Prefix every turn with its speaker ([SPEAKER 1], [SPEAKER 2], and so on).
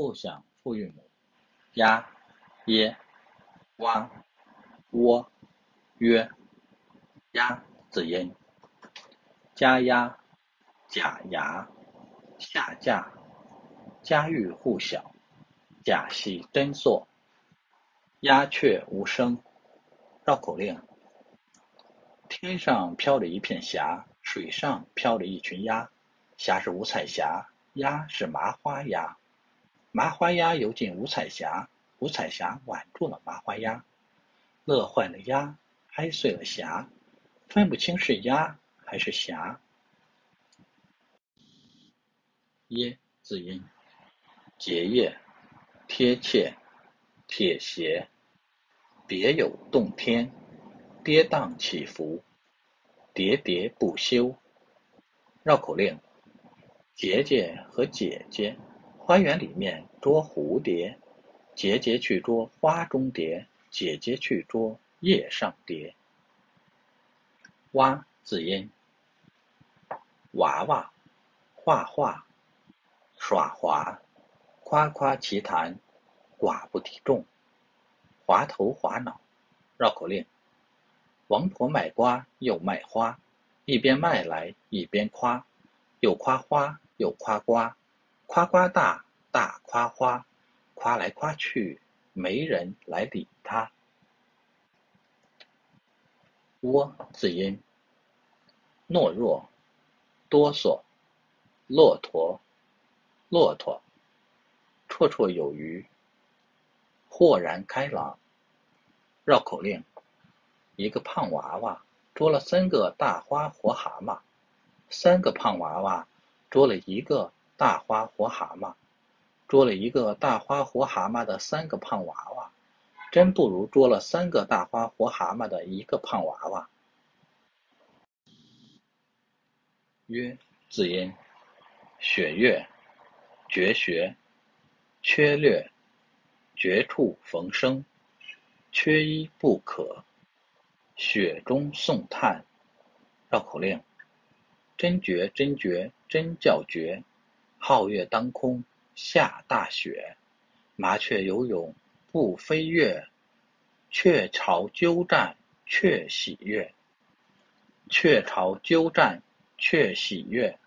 [SPEAKER 1] 互响复韵母：鸭、耶、蛙、窝、约。鸭子音：家鸭、假牙、下架、家喻户晓、假戏真做。鸦雀无声。绕口令：天上飘着一片霞，水上飘着一群鸭。霞是五彩霞，鸭是麻花鸭。麻花鸭游进五彩霞，五彩霞挽住了麻花鸭，乐坏了鸭，哀碎了霞，分不清是鸭还是霞。耶字音：结业、贴切、铁鞋、别有洞天、跌宕起伏、喋喋不休。绕口令。姐姐和姐姐，花园里面捉蝴蝶，姐姐去捉花中蝶，姐姐去捉叶上蝶。蛙字音：娃娃、画画、耍滑、夸夸其谈、寡不敌众、滑头滑脑。绕口令：王婆卖瓜又卖花，一边卖来一边夸，又夸花。又夸瓜，夸瓜大，大夸花，夸来夸去，没人来理他。窝字音：懦弱、哆嗦、骆驼、骆驼。绰绰有余，豁然开朗。绕口令：一个胖娃娃捉了三个大花活蛤蟆，三个胖娃娃。捉了一个大花活蛤蟆，捉了一个大花活蛤蟆的三个胖娃娃，真不如捉了三个大花活蛤蟆的一个胖娃娃。曰字音：雪月、绝学、缺略、绝处逢生、缺一不可、雪中送炭。绕口令。真绝真绝真叫绝，皓月当空下大雪，麻雀游泳不飞跃，雀巢鸠占雀喜悦，雀巢鸠占雀喜悦。